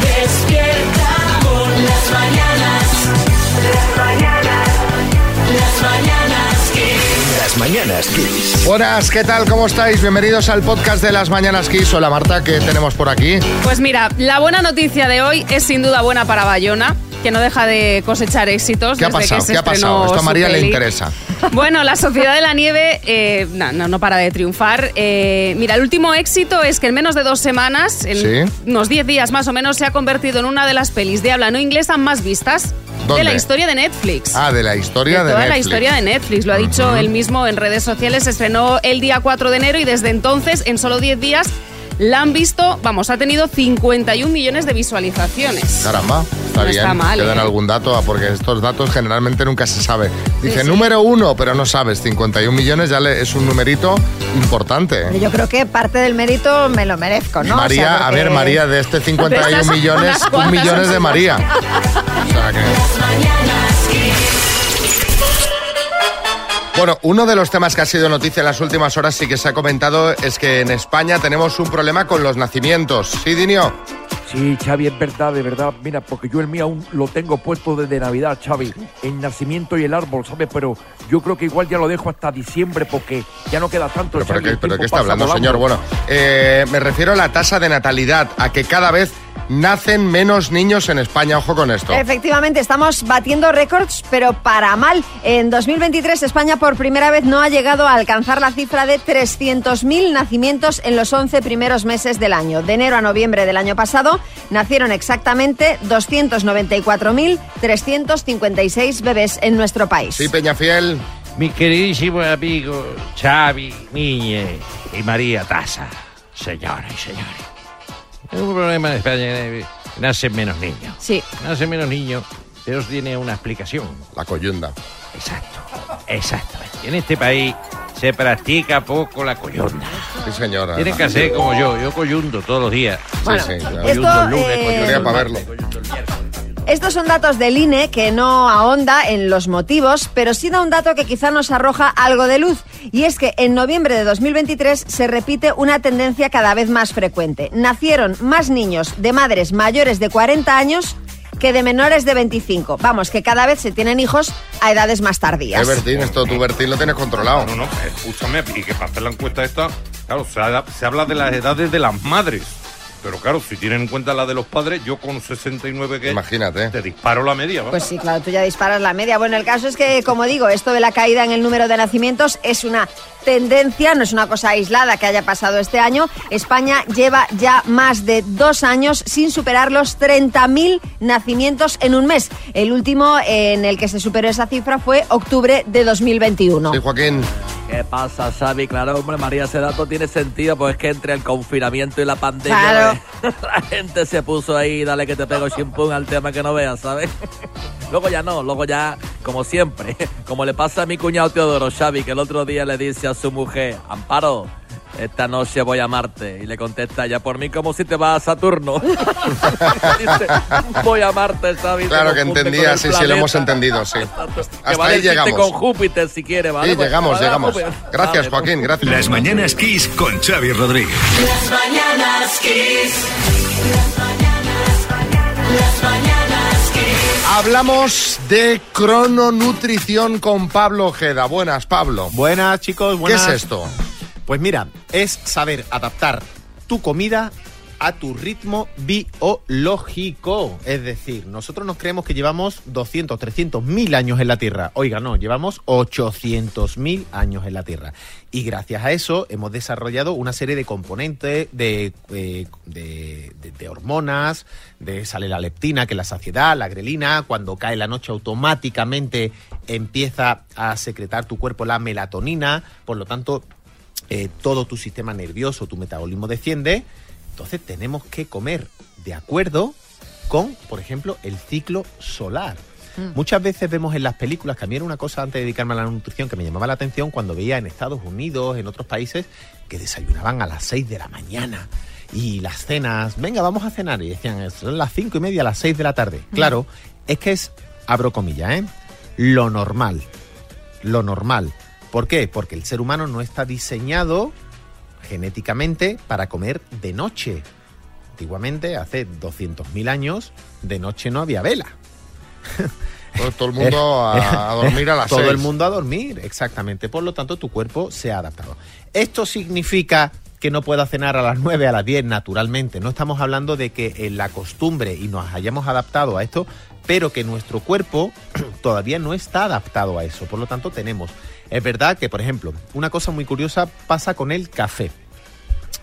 Despierta con las mañanas. Las mañanas. Las mañanas Kiss. Las mañanas Kiss. Buenas, ¿qué tal? ¿Cómo estáis? Bienvenidos al podcast de las Mañanas Kiss. Hola Marta, ¿qué tenemos por aquí? Pues mira, la buena noticia de hoy es sin duda buena para Bayona, que no deja de cosechar éxitos. ¿Qué ha desde pasado? Que se ¿Qué ha pasado? Esto a María le interesa. Bueno, la Sociedad de la Nieve eh, no, no, no para de triunfar. Eh, mira, el último éxito es que en menos de dos semanas, en Sí. unos 10 días más o menos, se ha convertido en una de las pelis de habla no inglesa más vistas ¿Dónde? de la historia de Netflix. Ah, de la historia de, toda la historia de Netflix, lo ha dicho él mismo en redes sociales, se estrenó el día 4 de enero y desde entonces, en solo 10 días, la han visto, vamos, ha tenido 51 millones de visualizaciones. Caramba, está No bien. está mal, Te dan ¿eh? algún dato, ah, porque estos datos generalmente nunca se sabe. Dice sí. número uno, pero no sabes. 51 millones ya le- es un numerito importante. Pero Yo creo que parte del mérito me lo merezco, ¿no? O sea, María, a ver, María, de este 51 De estas, millones, un cuantas millón han es de. María. O sea que... Bueno, uno de los temas que ha sido noticia en las últimas horas sí que se ha comentado es que en España tenemos un problema con los nacimientos. ¿Sí, Dinio? Sí, Xavi, es verdad, de verdad. Mira, porque yo el mío aún lo tengo puesto desde Navidad, Xavi. El nacimiento y el árbol, ¿sabes? Pero yo creo que igual ya lo dejo hasta diciembre porque ya no queda tanto. ¿Pero, pero Xavi, pero qué está hablando, volando. señor? Bueno, eh, me refiero a la tasa de natalidad, a que cada vez nacen menos niños en España. Ojo con esto. Efectivamente, estamos batiendo récords, pero para mal. En 2023 España por primera vez no ha llegado a alcanzar la cifra de 300.000 nacimientos en los 11 primeros meses del año. De enero a noviembre del año pasado nacieron exactamente 294.356 bebés en nuestro país. Sí, Peñafiel. Mi queridísimo amigo Xavi, Niñe y María Taza, señoras y señores. Es un problema en España, eh, nacen menos niños. Sí. Nacen menos niños, pero eso tiene una explicación. La coyunda. Exacto, exacto. En este país se practica poco la coyunda. Sí, señora. Tienen que hacer como yo, yo coyundo todos los días. Bueno, sí, claro. esto, Coyundo el lunes, eh, coyundo el para martes, verlo. coyundo el miércoles. Estos son datos del INE que no ahonda en los motivos, pero sí da un dato que quizá nos arroja algo de luz. Y es que en noviembre de 2023 se repite una tendencia cada vez más frecuente. Nacieron más niños de madres mayores de 40 años que de menores de 25. Vamos, que cada vez se tienen hijos a edades más tardías. Eh, Bertín, esto tú, Bertín, lo tienes controlado. No, no, escúchame, y que para hacer la encuesta esta, claro, se, ha- se habla de las edades de las madres. Pero claro, si tienen en cuenta la de los padres, yo con 69 que Imagínate. te disparo la media, ¿va? Pues sí, claro, tú ya disparas la media. Bueno, el caso es que, como digo, esto de la caída en el número de nacimientos es una tendencia, no es una cosa aislada que haya pasado este año. España lleva ya más de dos años sin superar los 30.000 nacimientos en un mes. El último en el que se superó esa cifra fue octubre de 2021. Sí, Joaquín. ¿Qué pasa, Xavi? Claro, hombre, María, ese dato tiene sentido, pues es que entre el confinamiento y la pandemia, Claro. pues, la gente se puso ahí, dale que te pego chimpún al tema que no veas, ¿sabes? luego ya no, luego ya, como siempre, como le pasa a mi cuñado Teodoro Xavi, que el otro día le dice a su mujer, Amparo, esta noche voy a Marte. Y le contesta ella, por mí como si te vas a Saturno. Dice, voy a Marte, Xavi. se Claro que entendía, sí, sí, lo hemos entendido, sí. Que Hasta vale ahí llegamos. con Júpiter si quiere, ¿vale? Sí, Pues, llegamos, vale, llegamos. Gracias, vale. Joaquín, gracias. Las mañanas Kiss con Xavi Rodríguez. Las mañanas Kiss. Las mañanas. Las mañanas Kiss. Hablamos de crononutrición con Pablo Ojeda. Buenas, Pablo. Buenas chicos, ¿Qué buenas. es esto? Pues mira, es saber adaptar tu comida a tu ritmo biológico. Es decir, nosotros nos creemos que llevamos 200, 300 mil años en la Tierra. Oiga, no, llevamos 800 mil años en la Tierra. Y gracias a eso hemos desarrollado una serie de componentes, de, eh, de, de- de hormonas, de sale la leptina, que es la saciedad, la grelina, cuando cae la noche automáticamente empieza a secretar tu cuerpo la melatonina, por lo tanto eh, todo tu sistema nervioso, tu metabolismo desciende, entonces tenemos que comer de acuerdo con, por ejemplo, el ciclo solar. Muchas veces vemos en las películas, que a mí era una cosa antes de dedicarme a la nutrición que me llamaba la atención cuando veía en Estados Unidos, en otros países, que desayunaban a las 6 de la mañana. Y las cenas, venga, vamos a cenar. Y decían, son las cinco y media, a las 6 de la tarde. Claro, es que es, abro comillas, ¿eh? Lo normal, lo normal ¿Por qué? Porque el ser humano no está diseñado genéticamente para comer de noche. Antiguamente, hace 200.000 años, de noche no había vela. Todo, todo el mundo a, a dormir a las Todo seis. el mundo a dormir, exactamente. Por lo tanto, tu cuerpo se ha adaptado. Esto significa que no pueda cenar a las 9, a las 10, naturalmente. No estamos hablando de que en la costumbre y nos hayamos adaptado a esto, pero que nuestro cuerpo todavía no está adaptado a eso. Por lo tanto, tenemos. Es verdad que, por ejemplo, una cosa muy curiosa pasa con el café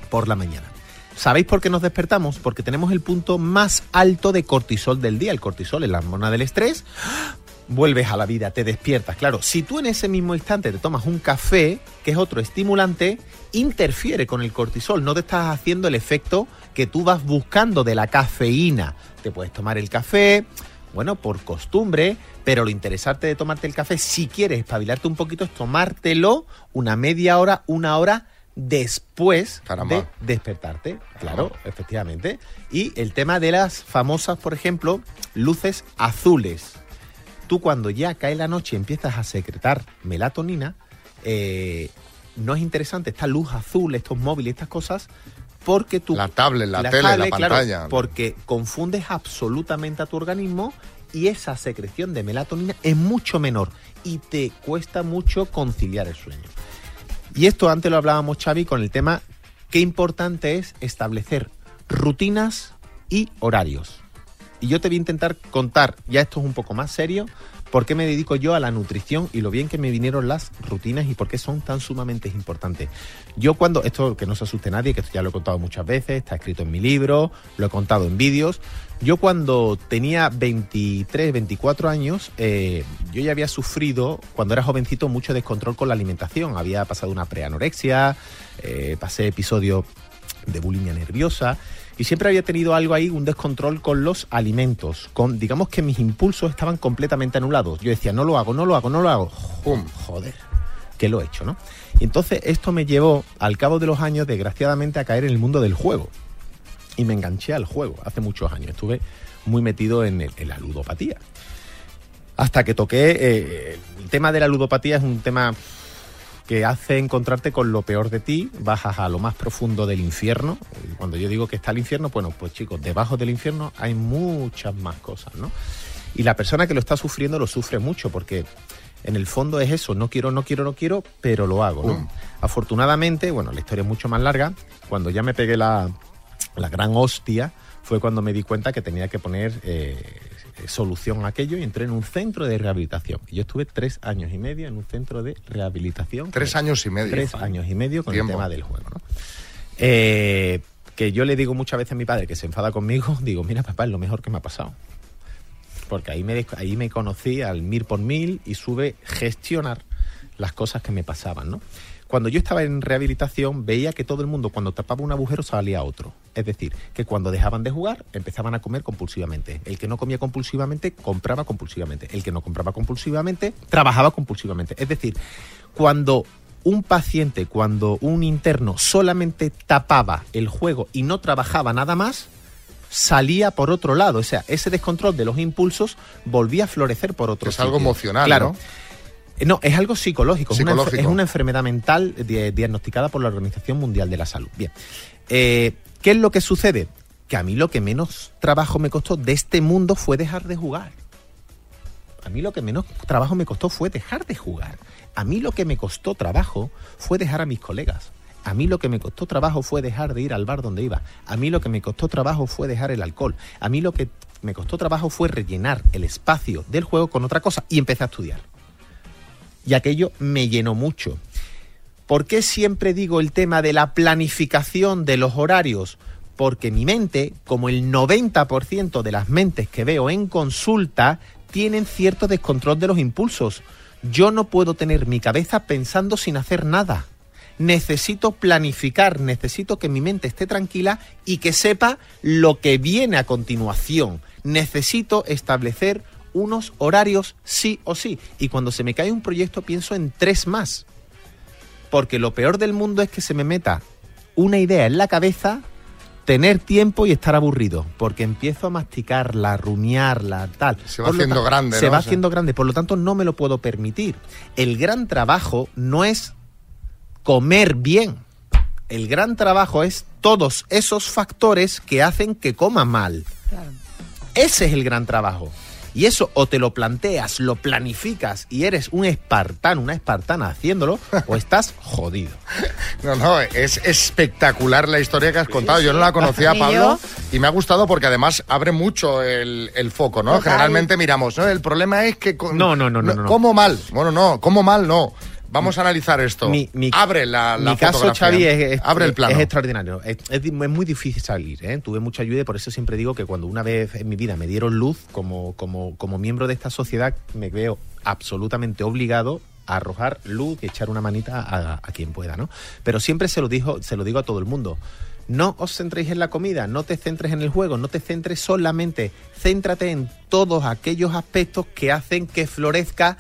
por la mañana. ¿Sabéis por qué nos despertamos? Porque tenemos el punto más alto de cortisol del día. El cortisol es la hormona del estrés. Vuelves a la vida, te despiertas. Claro, si tú en ese mismo instante te tomas un café, que es otro estimulante, interfiere con el cortisol. No te estás haciendo el efecto que tú vas buscando de la cafeína. Te puedes tomar el café, bueno, por costumbre, pero lo interesante de tomarte el café, si quieres espabilarte un poquito, es tomártelo una media hora, una hora después Caramba. de despertarte. Claro, efectivamente. Y el tema de las famosas, por ejemplo, luces azules. Tú cuando ya cae la noche y empiezas a secretar melatonina, eh, no es interesante esta luz azul, estos móviles, estas cosas, porque tú... La tablet, la, la tele, tablet, la claro, pantalla. porque confundes absolutamente a tu organismo y esa secreción de melatonina es mucho menor y te cuesta mucho conciliar el sueño. Y esto antes lo hablábamos, Xavi, con el tema qué importante es establecer rutinas y horarios. Y yo te voy a intentar contar, ya esto es un poco más serio, por qué me dedico yo a la nutrición y lo bien que me vinieron las rutinas y por qué son tan sumamente importantes. Yo cuando, esto que no se asuste nadie, que esto ya lo he contado muchas veces, está escrito en mi libro, lo he contado en vídeos, yo cuando tenía 23, 24 años, eh, yo ya había sufrido, cuando era jovencito, mucho descontrol con la alimentación. Había pasado una preanorexia, eh, pasé episodios de bulimia nerviosa y siempre había tenido algo ahí, un descontrol con los alimentos. Con, digamos que mis impulsos estaban completamente anulados. Yo decía, no lo hago, no lo hago, no lo hago. Pum. Joder, que lo he hecho, ¿no? Y entonces esto me llevó, al cabo de los años, desgraciadamente, a caer en el mundo del juego. Y me enganché al juego hace muchos años. Estuve muy metido en, el- en la ludopatía. Hasta que toqué. eh, el tema de la ludopatía es un tema que hace encontrarte con lo peor de ti, bajas a lo más profundo del infierno. Y Cuando yo digo que está el infierno, bueno, pues chicos, debajo del infierno hay muchas más cosas, ¿no? Y la persona que lo está sufriendo lo sufre mucho porque en el fondo es eso, no quiero, no quiero, no quiero, pero lo hago, ¿no? Pum. Afortunadamente, bueno, la historia es mucho más larga, cuando ya me pegué la, la gran hostia, fue cuando me di cuenta que tenía que poner eh, solución a aquello y entré en un centro de rehabilitación. Yo estuve tres años y medio en un centro de rehabilitación. Tres años y medio. Tres años y medio con Tiempo. el tema del juego, ¿no? Eh, que yo le digo muchas veces a mi padre que se enfada conmigo, digo, mira papá, es lo mejor que me ha pasado. Porque ahí me, ahí me conocí al mil por mil y sube gestionar las cosas que me pasaban, ¿no? Cuando yo estaba en rehabilitación veía que todo el mundo cuando tapaba un agujero salía otro. Es decir, que cuando dejaban de jugar empezaban a comer compulsivamente. El que no comía compulsivamente compraba compulsivamente. El que no compraba compulsivamente trabajaba compulsivamente. Es decir, cuando un paciente, cuando un interno solamente tapaba el juego y no trabajaba nada más, salía por otro lado. O sea, ese descontrol de los impulsos volvía a florecer por otro Es algo emocional, Claro. ¿no? No, es algo psicológico. es una. Es enfermedad mental di- diagnosticada por la Organización Mundial de la Salud. Bien. Eh, ¿Qué es lo que sucede? Que a mí lo que menos trabajo me costó de este mundo fue dejar de jugar. A mí lo que menos trabajo me costó fue dejar de jugar. A mí lo que me costó trabajo fue dejar a mis colegas. A mí lo que me costó trabajo fue dejar de ir al bar donde iba. A mí lo que me costó trabajo fue dejar el alcohol. A mí lo que me costó trabajo fue rellenar el espacio del juego con otra cosa y empecé a estudiar. Y aquello me llenó mucho. ¿Por qué siempre digo el tema de la planificación de los horarios? Porque mi mente, como el 90% de las mentes que veo en consulta, tienen cierto descontrol de los impulsos. Yo no puedo tener mi cabeza pensando sin hacer nada. Necesito planificar, necesito que mi mente esté tranquila y que sepa lo que viene a continuación. Necesito establecer unos horarios sí o sí. Y cuando se me cae un proyecto pienso en tres más. Porque lo peor del mundo es que se me meta una idea en la cabeza tener tiempo y estar aburrido, porque empiezo a masticarla, a rumiarla, tal. Se va Por haciendo grande, Se ¿no? va O sea- haciendo grande, por lo tanto no me lo puedo permitir. El gran trabajo no es comer bien. El gran trabajo es todos esos factores que hacen que coma mal. Ese es el gran trabajo. Y eso o te lo planteas, lo planificas y eres un espartano, una espartana haciéndolo, o estás jodido. No, no, es espectacular la historia que has contado. Yo no la conocía, Pablo, y me ha gustado porque además abre mucho el, el foco, ¿no? Generalmente miramos, ¿no? El problema es que... con- No, no, no, no, no. ¿Cómo mal? Bueno, no, ¿cómo mal? No. Vamos a analizar esto. Mi, mi- abre la, la mi caso. Xavi, es, es- abre el plano. es extraordinario. Es, es di- es muy difícil salir. ¿eh? Tuve mucha ayuda y por eso siempre digo que cuando una vez en mi vida me dieron luz como, como, como miembro de esta sociedad, me veo absolutamente obligado a arrojar luz y echar una manita a, a quien pueda, ¿no? Pero siempre se lo, dijo, se lo digo a todo el mundo. No os centréis en la comida, no te centres en el juego, no te centres solamente, céntrate en todos aquellos aspectos que hacen que florezca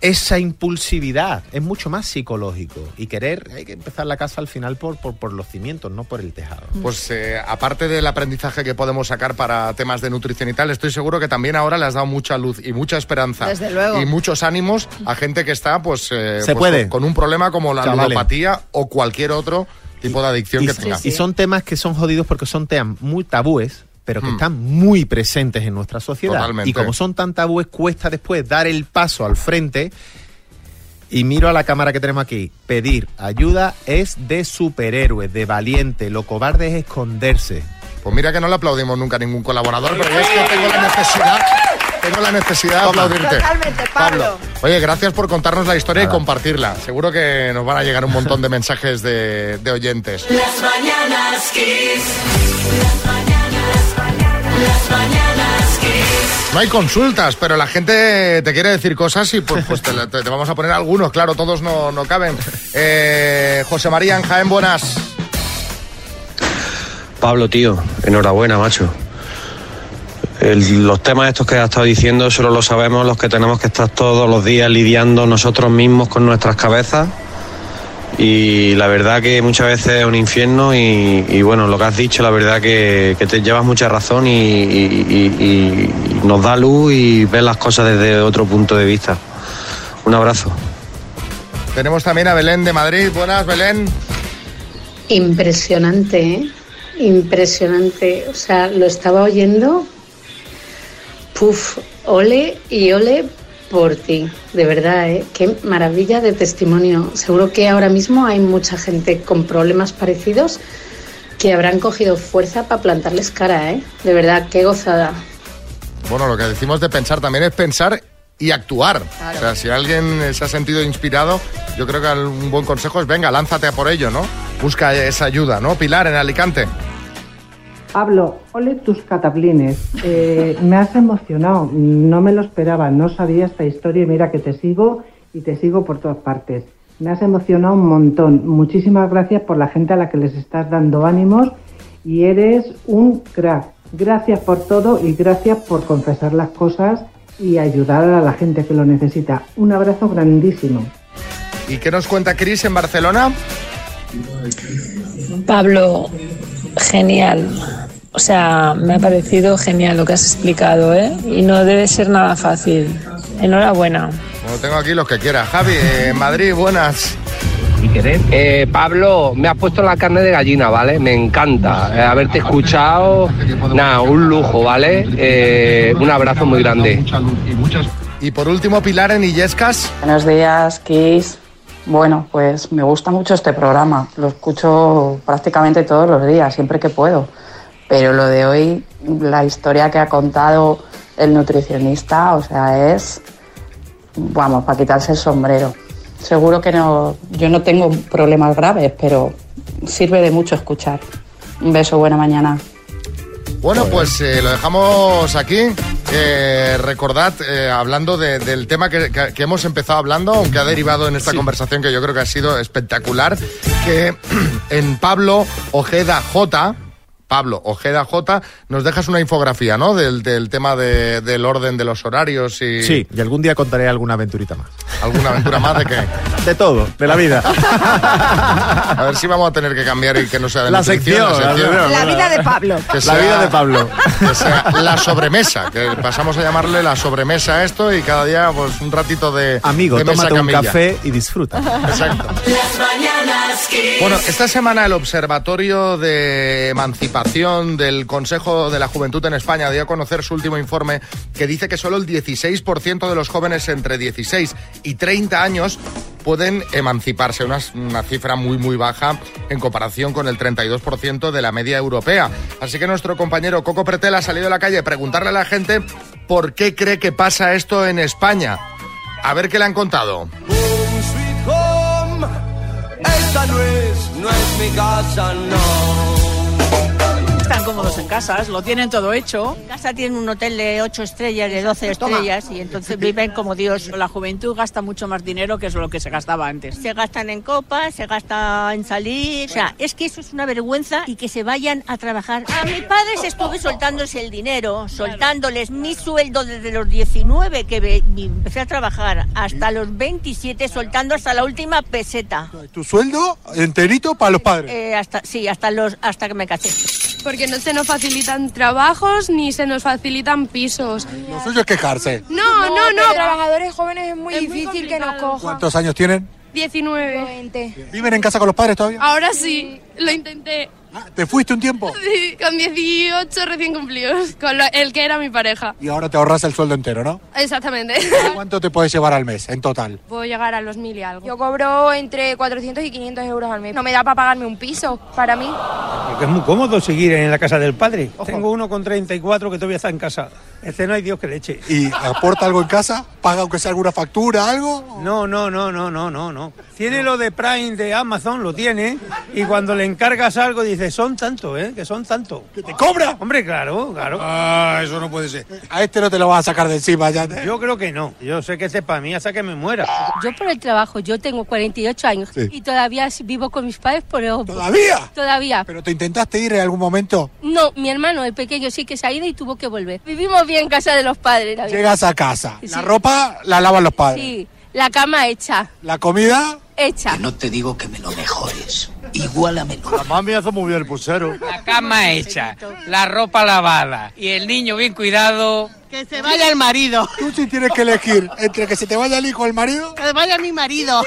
esa impulsividad. Es mucho más psicológico. Y querer, hay que empezar la casa al final por, por, por los cimientos, no por el tejado. Pues eh, aparte del aprendizaje que podemos sacar para temas de nutrición y tal, estoy seguro que también ahora le has dado mucha luz y mucha esperanza. Desde luego. Y muchos ánimos a gente que está pues, eh, Se pues, puede. Con, con un problema como la ludopatía o cualquier otro tipo de adicción Y, que tenga. y son temas que son jodidos porque son temas muy tabúes, pero que Hmm. están muy presentes en nuestra sociedad. Totalmente. Y como son tan tabúes, cuesta después dar el paso al frente. Y miro a la cámara que tenemos aquí. Pedir ayuda es de superhéroe, de valiente. Lo cobarde es esconderse. Pues mira que no le aplaudimos nunca a ningún colaborador, pero yo es que tengo la necesidad, tengo la necesidad de aplaudirte. Totalmente, Pablo. Oye, gracias por contarnos la historia y compartirla. Seguro que nos van a llegar un montón de mensajes de, de oyentes. Las mañanas Kiss. Las mañanas. Las mañanas Kiss. No hay consultas, pero la gente te quiere decir cosas y pues, pues te, te- te vamos a poner algunos, claro, todos no, no caben. Eh, José María en Jaén, buenas. Pablo, tío, enhorabuena, macho. El- los temas estos que has estado diciendo solo lo sabemos los que tenemos que estar todos los días lidiando nosotros mismos con nuestras cabezas. Y la verdad que muchas veces es un infierno y, y bueno, lo que has dicho, la verdad que, que te llevas mucha razón y, y- y- y nos da luz y ves las cosas desde otro punto de vista. Un abrazo. Tenemos también a Belén de Madrid. Buenas, Belén. Impresionante, ¿eh? Impresionante. O sea, lo estaba oyendo. Puf, ole y ole por ti. De verdad, ¿eh? Qué maravilla de testimonio. Seguro que ahora mismo hay mucha gente con problemas parecidos que habrán cogido fuerza para plantarles cara, ¿eh? De verdad, qué gozada. Bueno, lo que decimos de pensar también es pensar y actuar. Claro. O sea, si alguien se ha sentido inspirado, yo creo que un buen consejo es, venga, lánzate a por ello, ¿no? Busca esa ayuda, ¿no? Pilar, en Alicante. Pablo, ole tus cataplines. Eh, me has emocionado, no me lo esperaba, no sabía esta historia y mira que te sigo y te sigo por todas partes. Me has emocionado un montón. Muchísimas gracias por la gente a la que les estás dando ánimos y eres un crack. Gracias por todo y gracias por confesar las cosas y ayudar a la gente que lo necesita. Un abrazo grandísimo. ¿Y qué nos cuenta Cris en Barcelona? Pablo, genial. O sea, me ha parecido genial lo que has explicado, ¿eh? Y no debe ser nada fácil. Enhorabuena. Bueno, tengo aquí los que quiera. Javi, eh, en Madrid, buenas. Eh, Pablo, me has puesto la carne de gallina, ¿vale? Me encanta eh, haberte escuchado. Nada, un lujo, ¿vale? Eh, un abrazo muy grande. Y por último, Pilar en Illescas. Buenos días, Kiss. Bueno, pues me gusta mucho este programa. Lo escucho prácticamente todos los días, siempre que puedo. Pero lo de hoy, la historia que ha contado el nutricionista, o sea, es, vamos, para quitarse el sombrero. Seguro que no, yo no tengo problemas graves, pero sirve de mucho escuchar. Un beso, buena mañana. Bueno, pues eh, lo dejamos aquí. Eh, recordad, eh, hablando de- del tema que, que- que hemos empezado hablando, aunque ha derivado en esta conversación que yo creo que ha sido espectacular, que en Pablo Ojeda J. Pablo Ojeda J, nos dejas una infografía, ¿no? Del, del tema de- del orden de los horarios y... Sí, y algún día contaré alguna aventurita más. ¿Alguna aventura más de qué? De todo, de la vida. A ver si vamos a tener que cambiar y que no sea de La sección, la sección. La vida de Pablo. Que La sea- vida de Pablo. Que sea la sobremesa, que pasamos a llamarle la sobremesa a esto y cada día pues un ratito de Amigo, de mesa tómate un café y disfruta. Exacto. Las mañanas. Bueno, esta semana el Observatorio de Emancipación del Consejo de la Juventud en España dio a conocer su último informe que dice que solo el 16% de los jóvenes entre 16 y 30 años pueden emanciparse, una, una cifra muy muy baja en comparación con el 32% de la media europea. Así que nuestro compañero Coco Pretel ha salido a la calle a preguntarle a la gente por qué cree que pasa esto en España. A ver qué le han contado. Sweet home, esta no no es mi casa, no. Están cómodos en casas, lo tienen todo hecho. En casa tienen un hotel de 8 estrellas, de 12 Toma. estrellas y entonces viven como Dios. La juventud gasta mucho más dinero que es lo que se gastaba antes. Se gastan en copas, se gasta en salir. O sea, es que eso es una vergüenza y que se vayan a trabajar. A mis padres estuve soltándose el dinero, soltándoles mi sueldo desde los 19 que empecé a trabajar hasta los 27, soltando hasta la última peseta. ¿Tu sueldo enterito para los padres? Eh, hasta, sí, hasta, los, hasta que me casé. Porque no se nos facilitan trabajos ni se nos facilitan pisos. Lo suyo es quejarse. No, no, no. trabajadores jóvenes es muy difícil que nos cojan. ¿Cuántos años tienen? 19. ¿Viven en casa con los padres todavía? Ahora sí, lo intenté. ¿Te fuiste un tiempo? Sí, con 18 recién cumplidos, con lo- el que era mi pareja. Y ahora te ahorras el sueldo entero, ¿no? Exactamente. ¿Cuánto te puedes llevar al mes en total? Puedo llegar a los mil y algo. Yo cobro entre 400 y 500 euros al mes. No me da para pagarme un piso, para mí. Porque es muy cómodo seguir en la casa del padre. Tengo uno con 34 que todavía está en casa. Este no hay Dios que le eche. ¿Y aporta algo en casa? ¿Paga aunque sea alguna factura, algo? No, no, no, no, no, no, no. Tiene lo de Prime de Amazon, lo tiene. Y cuando le encargas algo dice, son tanto, ¿eh? Que son tanto. ¿Que te cobra? Hombre, claro, claro. Ah, eso no puede ser. A este no te lo vas a sacar de encima ya. te- Yo creo que no. Yo sé que este es para mí hasta que me muera. Yo por el trabajo, yo tengo 48 años Sí. y todavía vivo con mis padres por el... ¿Todavía? Todavía. ¿Pero te intentaste ir en algún momento? No, mi hermano, el pequeño, sí que se ha ido y tuvo que volver. Vivimos bien en casa de los padres. la. Llegas a casa. Sí. La ropa la lavan los padres. Sí, la cama hecha, La comida... hecha. No te digo que me lo mejores. Igualamelo. La mami hace muy bien el pulsero. La cama hecha, la ropa lavada y el niño bien cuidado. Que se vaya el marido. Tú sí tienes que elegir entre que se te vaya el hijo o el marido. Que vaya mi marido.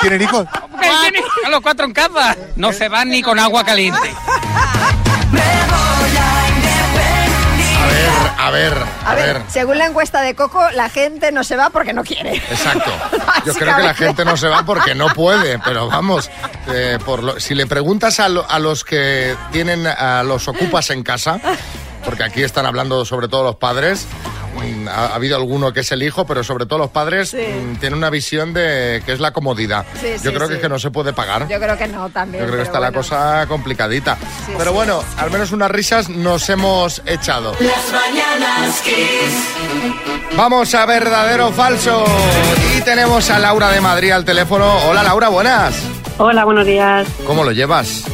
¿Tienen hijos? Tiene a los cuatro en casa. No se van ni con agua caliente. A ver, a ver, a, A ver, ver. según la encuesta de Coco, la gente no se va porque no quiere. Exacto. Yo creo que la gente no se va porque no puede, pero vamos, eh, por lo- si le preguntas a, lo- a los que tienen a los ocupas en casa, porque aquí están hablando sobre todo los padres, mm, ha, ha habido alguno que es el hijo, pero sobre todo los padres mm, tienen una visión de que es la comodidad. Sí, Yo sí, creo que sí. es que no se puede pagar. Yo creo que no también. Yo creo que está la cosa complicadita. pero bueno, al menos unas risas nos hemos echado. Las mañanas Kiss. Vamos a verdadero o falso. Y tenemos a Laura de Madrid al teléfono. Hola Laura, buenas. Hola, buenos días. ¿Cómo lo llevas?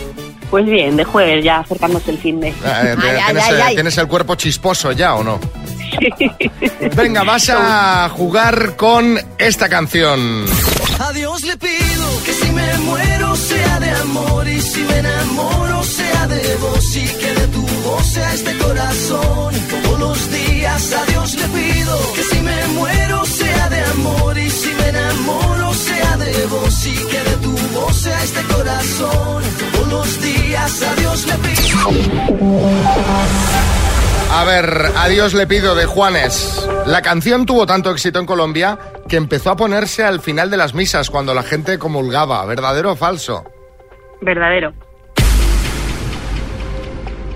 Pues bien, de jueves ya acercándose el fin de. Eh, te- ¿tienes, eh, tienes el cuerpo chisposo ya o no? Venga, vas a jugar con esta canción. A Dios le pido que si me muero sea de amor y si me enamoro sea de vos y que de tu voz sea este corazón. Todos los días a Dios le pido que si me muero sea de amor y si me enamoro sea de vos y que de tu voz sea este corazón. Todos los días a Dios le pido. A ver, adiós le pido de Juanes. La canción tuvo tanto éxito en Colombia que empezó a ponerse al final de las misas cuando la gente comulgaba. ¿Verdadero o falso? Verdadero.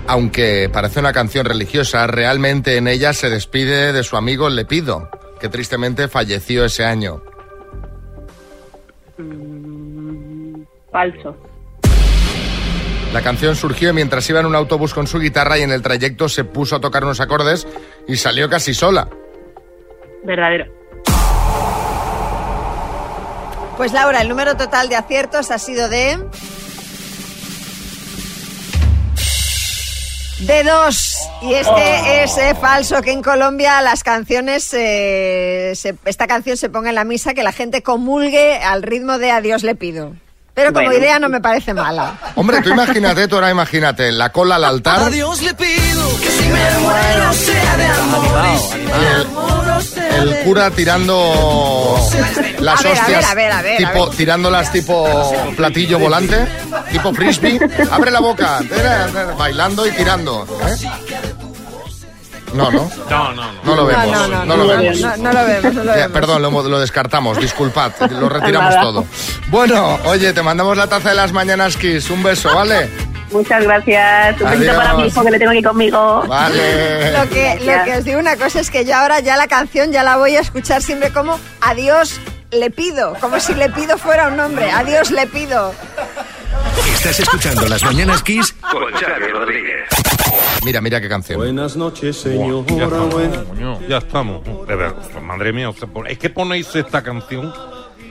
Aunque parece una canción religiosa, realmente en ella se despide de su amigo Lepido, que tristemente falleció ese año. Mm, falso. La canción surgió mientras iba en un autobús con su guitarra y en el trayecto se puso a tocar unos acordes y salió casi sola. Verdadero. Pues Laura, el número total de aciertos ha sido de De dos. Y es que es eh, falso que en Colombia las canciones, eh, se- esta canción se ponga en la misa, que la gente comulgue al ritmo de Adiós le pido. Pero como Bueno. idea no me parece mala. Hombre, tú imagínate, tú ahora imagínate, la cola al altar. A Dios le pido que si me muero sea de amor El de cura tirando las A ver, a hostias, ver, a ver, a ver, a tipo, ver. tirándolas tipo platillo volante, tipo frisbee. Abre la boca, bailando y tirando. ¿eh? No, no. No, no, no. No lo vemos, no, no, no lo vemos. No, lo lo perdón, lo, lo descartamos, disculpad, lo retiramos Nada. todo. Bueno, oye, te mandamos la taza de las mañanas Kiss, un beso, ¿vale? Muchas gracias. Un besito para mi hijo que le tengo aquí conmigo. Vale. Lo que, lo que os digo una cosa es que yo ahora ya la canción ya la voy a escuchar siempre como Adiós le pido, como si le pido fuera un nombre. Adiós le pido. Estás escuchando Las Mañanas Kiss Con Xavi Rodríguez. Mira, mira qué canción. Buenas noches, señor. Ya estamos, coño, ya estamos. De verdad, madre mía, o sea, por- es que ponéis esta canción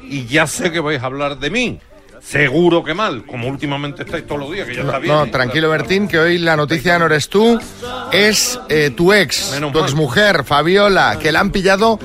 y ya sé que vais a hablar de mí. Seguro que mal, como últimamente estáis todos los días, que ya está bien. No, ¿eh? tranquilo, Bertín, que hoy la noticia no eres tú, es eh, tu ex, tu exmujer, Fabiola, que la han pillado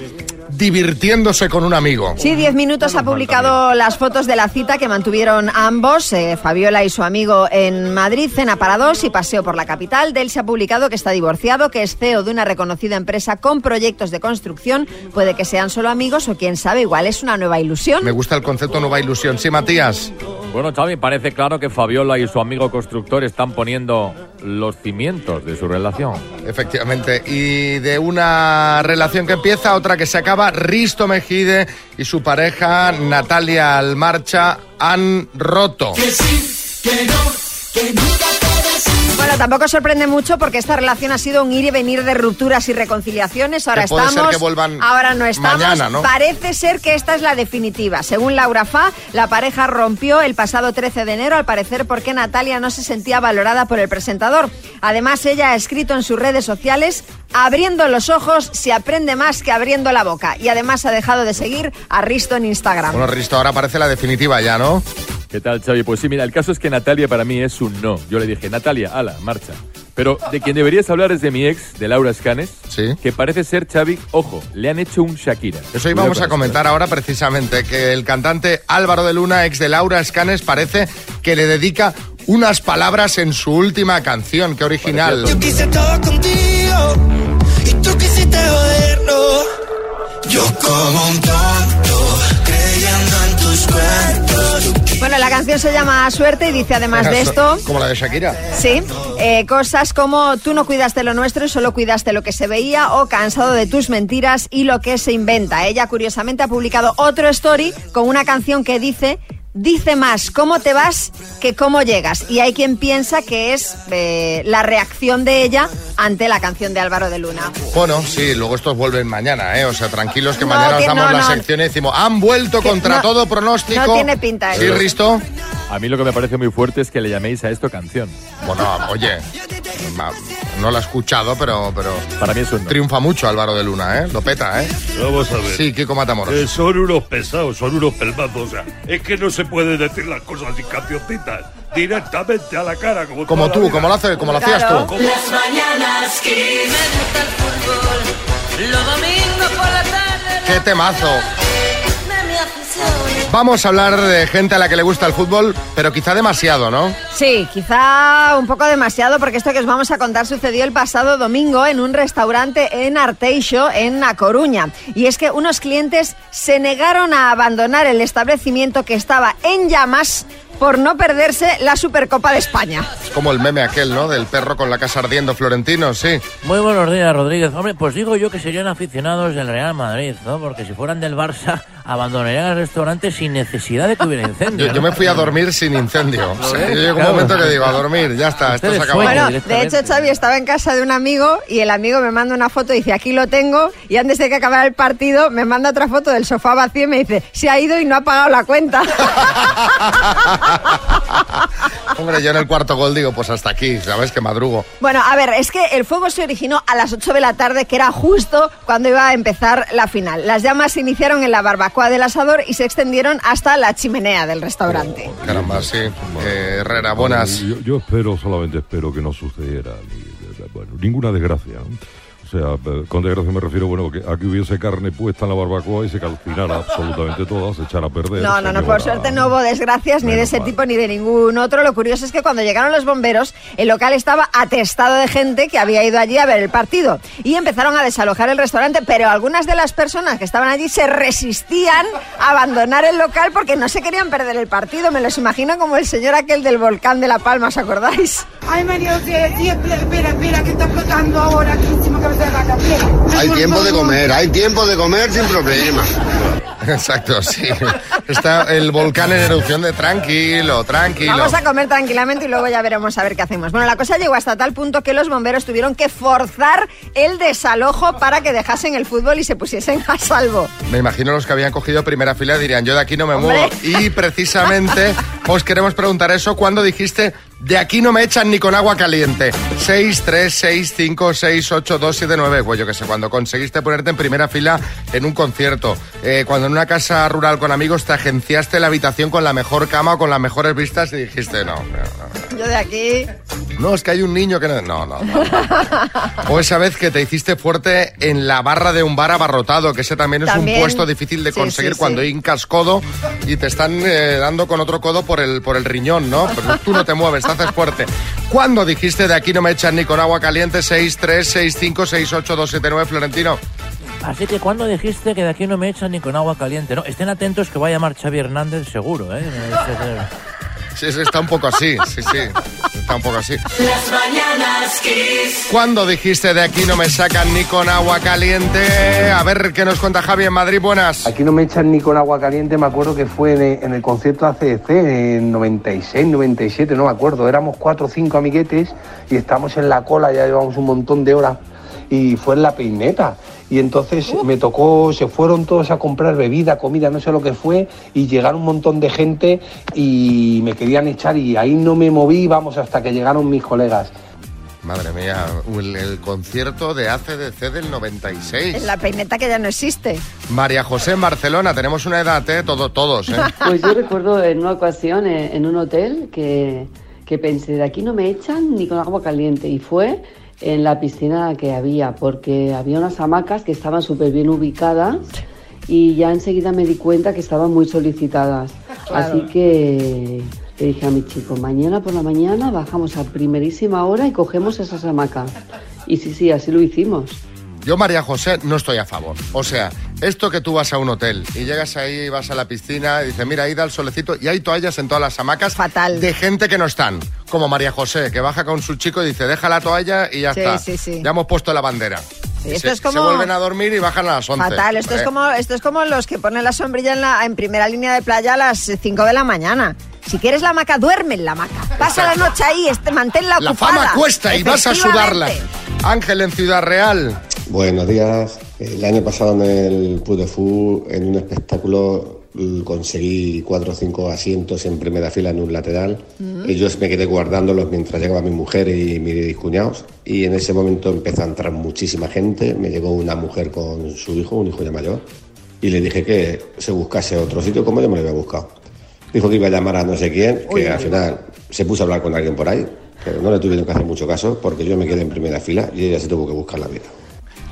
divirtiéndose con un amigo. Sí, Diez Minutos ha publicado las fotos de la cita que mantuvieron ambos, eh, Fabiola y su amigo, en Madrid, cena para dos y paseo por la capital. De él se ha publicado que está divorciado, que es CEO de una reconocida empresa con proyectos de construcción. Puede que sean solo amigos o quién sabe, igual es una nueva ilusión. Me gusta el concepto nueva ilusión. Sí, Matías. Bueno, Xavi, parece claro que Fabiola y su amigo constructor están poniendo los cimientos de su relación. Efectivamente. Y de una relación que empieza a otra que se acaba, Risto Mejide y su pareja Natalia Almarcha han roto. Bueno, tampoco sorprende mucho porque esta relación ha sido un ir y venir de rupturas y reconciliaciones. Ahora puede ser estamos, que vuelvan ahora no estamos. mañana, ¿no? Parece ser que esta es la definitiva. Según Laura Fa, la pareja rompió el pasado 13 de enero, al parecer porque Natalia no se sentía valorada por el presentador. Además, ella ha escrito en sus redes sociales, abriendo los ojos se aprende más que abriendo la boca. Y además ha dejado de seguir a Risto en Instagram. Bueno, Risto, ahora parece la definitiva ya, ¿no? ¿Qué tal, Xavi? Pues sí, mira, el caso es que Natalia para mí es un no. Yo le dije, Natalia, ala, marcha. Pero de quien deberías hablar es de mi ex, de Laura Escanes, que parece ser, Xavi, ojo, le han hecho un Shakira. Eso íbamos a comentar ahora precisamente, que el cantante Álvaro de Luna, ex de Laura Escanes, parece que le dedica unas palabras en su última canción. Qué original. Yo quise todo contigo Yo como un tonto creyendo en tus cuentos. Bueno, la canción se llama Suerte y dice además de esto... Como la de Shakira. Sí, eh, cosas como tú no cuidaste lo nuestro y solo cuidaste lo que se veía o cansado de tus mentiras y lo que se inventa. Ella curiosamente ha publicado otro story con una canción que dice dice más cómo te vas que cómo llegas. Y hay quien piensa que es eh, la reacción de ella ante la canción de Álvaro de Luna. Bueno, sí, luego estos vuelven mañana, ¿eh? O sea, tranquilos que No, mañana os que damos no, la no. sección y decimos, han vuelto Que contra no- todo pronóstico. no tiene pinta Sí, eso. Risto. A mí lo que me parece muy fuerte es que le llaméis a esto canción. Bueno, oye, no lo he escuchado, pero, pero Para mí es un no. triunfa mucho Álvaro de Luna, ¿eh? Lo peta, ¿eh? Vamos a ver. Sí, Kiko Matamoros. Eh, son unos pesados, son unos pelmazos. O sea, es que no se puede decir las cosas sin cancioncitas. Directamente a la cara, como, Como la tú, como lo, hace, como lo hacías tú. Las mañanas Kiss. Los domingos por la tarde ¡Qué temazo! Vamos a hablar de gente a la que le gusta el fútbol, pero quizá demasiado, ¿no? Sí, quizá un poco demasiado porque esto que os vamos a contar sucedió el pasado domingo en un restaurante en Arteixo, en A Coruña. Y es que unos clientes se negaron a abandonar el establecimiento que estaba en llamas por no perderse la Supercopa de España. Es como el meme aquel, ¿no? Del perro con la casa ardiendo, Florentino, sí. Muy buenos días, Rodríguez. Hombre, pues digo yo que serían aficionados del Real Madrid, ¿no? Porque si fueran del Barça, abandonarían el restaurante sin necesidad de que hubiera incendio. Yo, yo me fui a dormir sin incendio. O sea, yo llego un momento que digo, a dormir, ya está, esto se acabó. Bueno, de hecho, Xavi estaba en casa de un amigo y el amigo me manda una foto y dice, aquí lo tengo. Y antes de que acabara el partido, me manda otra foto del sofá vacío y me dice, se ha ido y no ha pagado la cuenta. Hombre, yo en el cuarto gol digo, pues hasta aquí, ¿sabes? Que madrugo. Bueno, a ver, es que el fuego se originó a las 8 de la tarde, que era justo cuando iba a empezar la final. Las llamas se iniciaron en la barbacoa del asador y se extendieron hasta la chimenea del restaurante. Caramba, sí. Eh, Herrera, buenas. Yo, yo espero, solamente espero que no sucediera ni ninguna desgracia. O sea, con desgracia me refiero, bueno, que aquí hubiese carne puesta en la barbacoa y se calcinara absolutamente toda, se echara a perder. No, no, no, por suerte no hubo desgracias ni de ese tipo ni de ningún otro. Lo curioso es que cuando llegaron los bomberos, el local estaba atestado de gente que había ido allí a ver el partido. Y empezaron a desalojar el restaurante, pero algunas de las personas que estaban allí se resistían a abandonar el local porque no se querían perder el partido. Me los imagino como el señor aquel del volcán de La Palma, ¿os acordáis? Ay, María espera, espera, espera, que está explotando ahora aquí encima cabeza. Hay tiempo de comer, hay tiempo de comer sin problema. Exacto, sí. Está el volcán en erupción de tranquilo, tranquilo. Vamos a comer tranquilamente y luego ya veremos a ver qué hacemos. Bueno, la cosa llegó hasta tal punto que los bomberos tuvieron que forzar el desalojo para que dejasen el fútbol y se pusiesen a salvo. Me imagino los que habían cogido primera fila dirían, yo de aquí no me Hombre. muevo. Y precisamente os queremos preguntar eso cuando dijiste, de aquí no me echan ni con agua caliente. 6, 3, 6, 5, 6, 8, 2, 7, 9. Pues yo que sé, cuando conseguiste ponerte en primera fila en un concierto, eh, cuando en una casa rural con amigos te agenciaste la habitación con la mejor cama o con las mejores vistas y dijiste, no, no, no. Yo de aquí... No, es que hay un niño que no... No, no, no. O esa vez que te hiciste fuerte en la barra de un bar abarrotado, que ese también es También. un puesto difícil de Sí, conseguir sí, cuando sí. hincas codo y te están eh, dando con otro codo por el, por el riñón, ¿no? Pero tú no te mueves, te haces fuerte. ¿Cuándo dijiste de aquí no me echan ni con agua caliente? 6, 3, 6, 5, 6, 8, 2, 7, 9, Florentino. Así que cuando dijiste que de aquí no me echan ni con agua caliente, ¿no? Estén atentos que va a llamar Xavi Hernández seguro, ¿eh? Sí, sí, está un poco así, sí, sí. Está un poco así. Las mañanas Kiss. ¿Cuándo dijiste de aquí no me sacan ni con agua caliente? A ver qué nos cuenta Javi en Madrid. Buenas. Aquí no me echan ni con agua caliente, me acuerdo que fue en el, en el concierto ACDC en 96, 97, no me acuerdo. Éramos cuatro o cinco amiguetes y estábamos en la cola, ya llevamos un montón de horas y fue en la peineta. Y entonces me tocó, se fueron todos a comprar bebida, comida, no sé lo que fue, y llegaron un montón de gente y me querían echar y ahí no me moví, vamos, hasta que llegaron mis colegas. Madre mía, el, el concierto de ACDC del 96. La peineta que ya no existe. María José en Barcelona, tenemos una edad, ¿eh? Todo, todos, ¿eh? Pues yo recuerdo en una ocasión en un hotel que, que pensé, de aquí no me echan ni con agua caliente. Y fue en la piscina que había, porque había unas hamacas que estaban súper bien ubicadas y ya enseguida me di cuenta que estaban muy solicitadas. Claro. Así que le dije a mi chico, mañana por la mañana bajamos a primerísima hora y cogemos esas hamacas. Y sí, sí, así lo hicimos. Yo, María José, no estoy a favor. O sea, esto que tú vas a un hotel y llegas ahí, vas a la piscina y dices, mira, ahí da el solecito y hay toallas en todas las hamacas Fatal. de gente que no están. Como María José, que baja con su chico y dice, deja la toalla y ya Sí, está. sí, sí. Ya hemos puesto la bandera. Sí, esto se, es como- se vuelven a dormir y bajan a las 11. Fatal, esto es, Eh, como, esto es como los que ponen la sombrilla en, la, en primera línea de playa a las 5 de la mañana. Si quieres la hamaca, duerme en la hamaca. Pasa la noche ahí, este, manténla La ocupada. fama cuesta y vas a sudarla. Ángel en Ciudad Real. Buenos días. El año pasado en el Puy de Fou, en un espectáculo, l- conseguí cuatro o cinco asientos en primera fila en un lateral. Y yo me quedé guardándolos mientras llegaba mi mujer y mis cuñados. Y en ese momento empezó a entrar muchísima gente. Me llegó una mujer con su hijo, un hijo ya mayor. Y le dije que se buscase otro sitio como yo me lo había buscado. Dijo que iba a llamar a no sé quién, que al final se puso a hablar con alguien por ahí. Pero no le tuvieron que hacer mucho caso porque yo me quedé en primera fila y ella se tuvo que buscar la vida.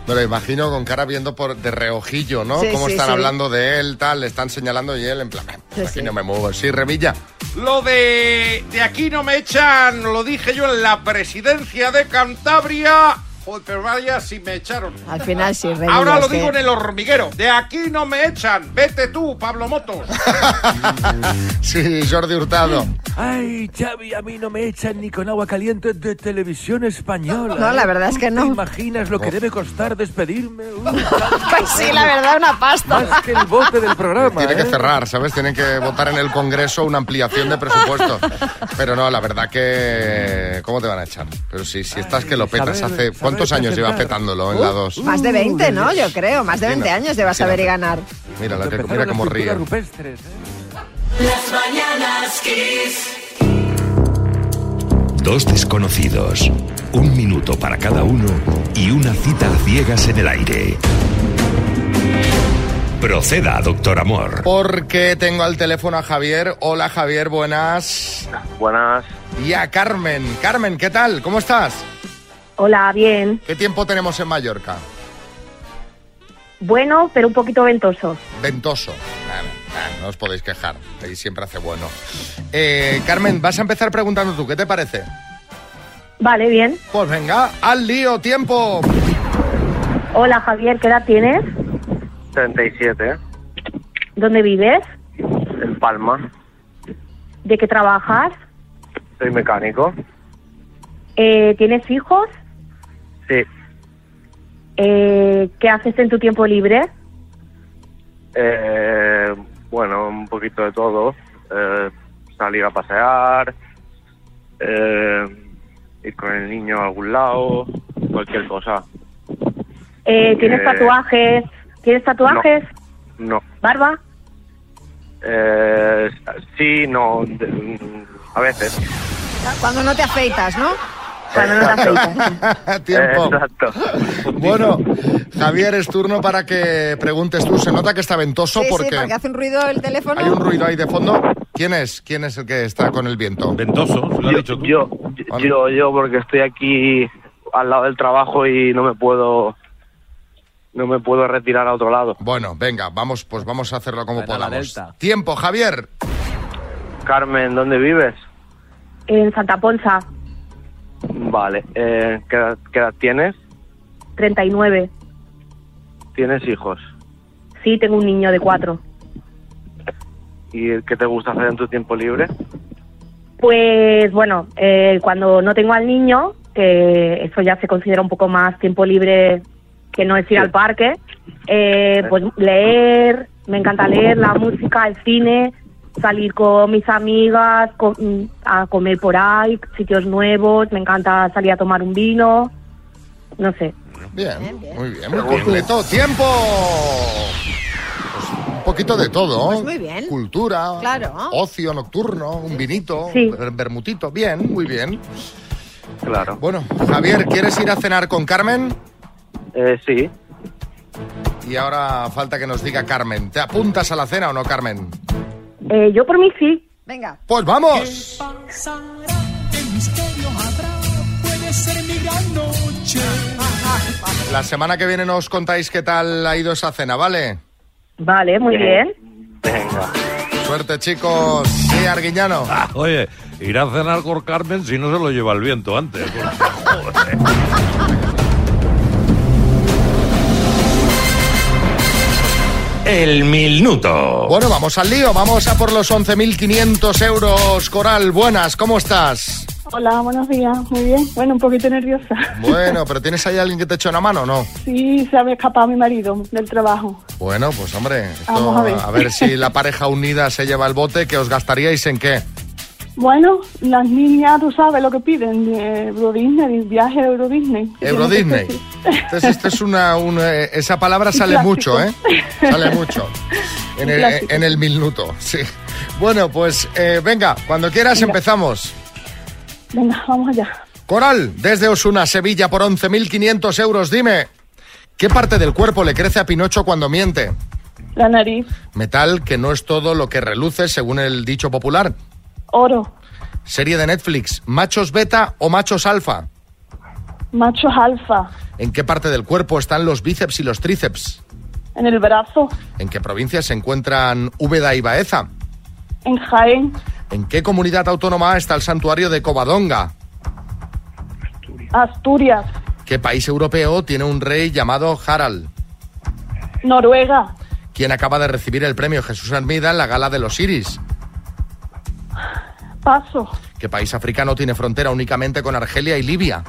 Me lo imagino con cara viendo por de reojillo, ¿no? Sí, Cómo sí, están sí. hablando de él, tal, le están señalando y él en plan, Sí, aquí sí. no me muevo. Sí, Revilla. Lo de, de aquí no me echan, lo dije yo en la presidencia de Cantabria. Joder, pero vaya si me echaron. Al final sí, Reyes, Ahora lo que- digo en el hormiguero. De aquí no me echan. Vete tú, Pablo Motos. Sí, Jordi Hurtado. Ay, Xavi, a mí no me echan ni con agua caliente de televisión española. No, la ¿eh? verdad es que ¿Tú no. ¿Te imaginas lo que debe costar despedirme? Pues sí, la verdad, una pasta. Más que el bote del programa. Tiene que ¿eh? cerrar, ¿sabes? Tienen que votar en el Congreso una ampliación de presupuesto. Pero no, la verdad que... ¿Cómo te van a echar? Pero sí, si estás que lo petas saber- hace... ¿Cuántos años lleva presentar. petándolo en la 2? Más de 20, ¿no? Yo creo, más de Sí, 20 no. años llevas a ver y ganar. Mira, la que, mira las cómo ríe. rupestres, ¿eh? Las mañanas Kiss. Dos desconocidos, un minuto para cada uno y una cita a ciegas en el aire. Proceda, doctor Amor. Porque tengo al teléfono a Javier. Hola Javier, buenas. Buenas. Y a Carmen. Carmen, ¿qué tal? ¿Cómo estás? Hola, bien. ¿Qué tiempo tenemos en Mallorca? Bueno, pero un poquito ventoso. Ventoso. No os podéis quejar. Ahí siempre hace bueno. Eh, Carmen, vas a empezar preguntando tú. ¿Qué te parece? Vale, bien. Pues venga, al lío, tiempo. Hola, Javier, ¿qué edad tienes? 37, ¿Dónde vives? en Palma. ¿De qué trabajas? Soy mecánico. Eh, ¿Tienes hijos? Sí. Eh, ¿Qué haces en tu tiempo libre? Eh, bueno, un poquito de todo. Eh, salir a pasear, eh, ir con el niño a algún lado, cualquier cosa. Eh, ¿Tienes Eh, tatuajes? ¿Tienes tatuajes? No. ¿Barba? Eh, sí, no. de- mm, a veces. Cuando no te afeitas, ¿no? Cuando no te afeitas. Tiempo. Exacto. Bueno, Javier, es turno para que preguntes tú. Se nota que está ventoso Sí, porque sí, porque hace un ruido el teléfono. hay un ruido ahí de fondo. ¿Quién es? ¿Quién es el que está con el viento? Ventoso, se lo has Yo, dicho tú. yo, yo, yo, porque estoy aquí al lado del trabajo y no me puedo, no me puedo retirar a otro lado. Bueno, venga, vamos, pues vamos a hacerlo como Ven podamos. Tiempo, Javier. Carmen, ¿dónde vives? En Santa Ponsa, Vale. Eh, ¿qué, edad, qué edad tienes? 39. ¿Tienes hijos? Sí, tengo un niño de cuatro. ¿Y qué te gusta hacer en tu tiempo libre? Pues bueno, eh, cuando no tengo al niño, que eso ya se considera un poco más tiempo libre que no es ir al parque, eh, pues leer, me encanta leer, la música, el cine, salir con mis amigas, co- mm, a comer por ahí, sitios nuevos, me encanta salir a tomar un vino, no sé. Bien, muy bien, muy completo. ¡Tiempo! Pues un poquito de todo. Pues muy bien. Cultura, Claro. ocio nocturno, un vinito, Sí. ver- vermutito. Bien, muy bien. Claro. Bueno, Javier, ¿quieres ir a cenar con Carmen? Eh, sí. Y ahora falta que nos diga Carmen. ¿Te apuntas a la cena o no, Carmen? Eh, yo por mí sí. Venga. Pues vamos. ¿Qué misterio habrá? Puede ser mi gran noche. La semana que viene nos contáis qué tal ha ido esa cena, ¿vale? Vale, muy bien. Venga. Suerte, chicos. Sí, Arguiñano. Ah, Oye, ir a cenar con Carmen si no se lo lleva el viento antes. porque, joder. El minuto. Bueno, vamos al lío. Vamos a por los 11.500 euros. Coral, buenas, ¿cómo estás? Hola, buenos días. Muy bien. Bueno, un poquito nerviosa. Bueno, pero ¿tienes ahí alguien que te eche una mano o no? Sí, se había escapado mi marido del trabajo. Bueno, pues hombre, esto- Vamos a ver. si la pareja unida se lleva el bote, ¿que os gastaríais en qué? Bueno, las niñas, tú sabes lo que piden, de Euro Disney, viaje a Euro Disney. Euro Disney. Entonces, esto es una, una- eh, esa palabra sale mucho, ¿eh? Sale mucho. En el, en el minuto, sí. Bueno, pues eh, venga, cuando quieras Venga. empezamos. Venga, vamos allá. Coral, desde Osuna, Sevilla, por 11.500 euros, dime, ¿qué parte del cuerpo le crece a Pinocho cuando miente? La nariz, Metal que no es todo lo que reluce, según el dicho popular. Oro, Serie de Netflix, ¿machos beta o machos alfa? machos alfa, ¿En qué parte del cuerpo están los bíceps y los tríceps? en el brazo, ¿En qué provincias se encuentran Úbeda y Baeza? en Jaén, ¿En qué comunidad autónoma está el santuario de Covadonga? Asturias, ¿Qué país europeo tiene un rey llamado Harald? Noruega, ¿Quién acaba de recibir el premio Jesús Armida en la gala de los Iris? Paso, ¿Qué país africano tiene frontera únicamente con Argelia y Libia?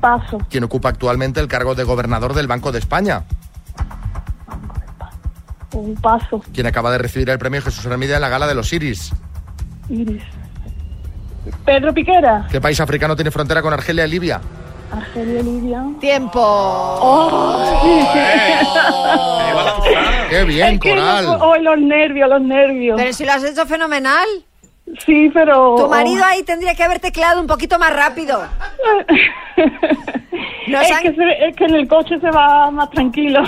Paso, ¿Quién ocupa actualmente el cargo de gobernador del Banco de España? un paso, ¿Quién acaba de recibir el premio Jesús Armida en la gala de los Iris? Iris. Pedro Piquera, ¿Qué país africano tiene frontera con Argelia y Libia? Argelia, Lidia. Tiempo. Oh, ¡Qué bien, Es que Coral! no- Hoy los nervios, los nervios. Pero si lo has hecho fenomenal. Sí, pero... Tu marido ahí tendría que haber tecleado un poquito más rápido. es, que se- es que en el coche se va más tranquilo.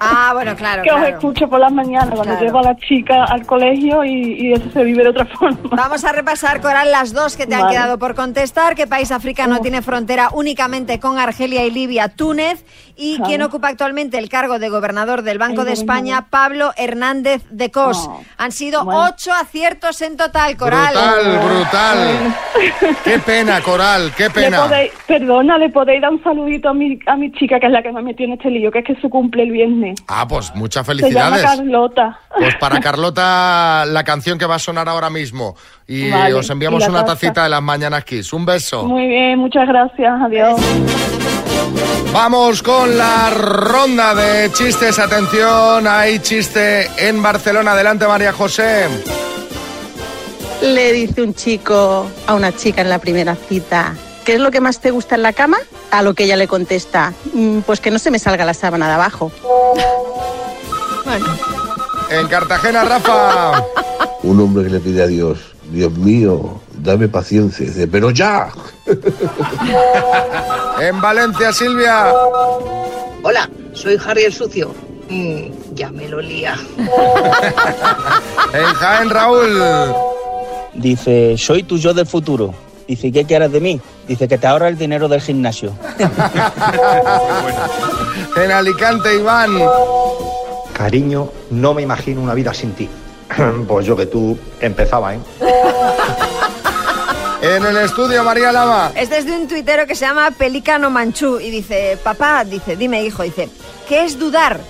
Ah, bueno, claro, que os escucho por las mañanas cuando Claro. llevo a la chica al colegio y, y eso se vive de otra forma. Vamos a repasar, Coral, las dos que te han quedado por contestar. ¿Qué país africano tiene frontera únicamente con Argelia y Libia? Túnez. ¿Y Claro. quién ocupa actualmente el cargo de gobernador del Banco El de España? Pablo Hernández de Cos. Oh. Han sido Bueno. ocho aciertos en total, Coral. Brutal, brutal. Qué pena, Coral, qué Le pena. podéis, perdona, le podéis dar un saludito a mi, a mi chica, que es la que me metió en este lío, que es que su cumple el viernes. Ah, pues muchas Se llama felicidades. Carlota. Pues para Carlota, la canción que va a sonar ahora mismo. Y Vale, os enviamos y una taza. tacita de las Mañanas Kiss. Un beso. Muy bien, muchas gracias, adiós. Vamos con la ronda de chistes. Atención, hay chiste en Barcelona. Adelante, María José. Le dice un chico a una chica en la primera cita, ¿qué es lo que más te gusta en la cama? A lo que ella le contesta, "Mm, pues que no se me salga la sábana de abajo. En Cartagena, Rafa. Un hombre que le pide a Dios, Dios mío, dame paciencia. Dice, pero ya. En Valencia, Silvia. Hola, soy Harry el Sucio. Mm, ya me lo lía. En Jaén, Raúl. Dice, soy tu yo del futuro. Dice, ¿qué quieres de mí? Dice que te ahorra el dinero del gimnasio. En Alicante, Iván. Cariño, no me imagino una vida sin ti. Pues yo que tú empezaba, ¿eh? En el estudio, María Lama. Este es de un tuitero que se llama Pelícano Manchú y dice, papá, dice, dime hijo, dice, ¿qué es dudar?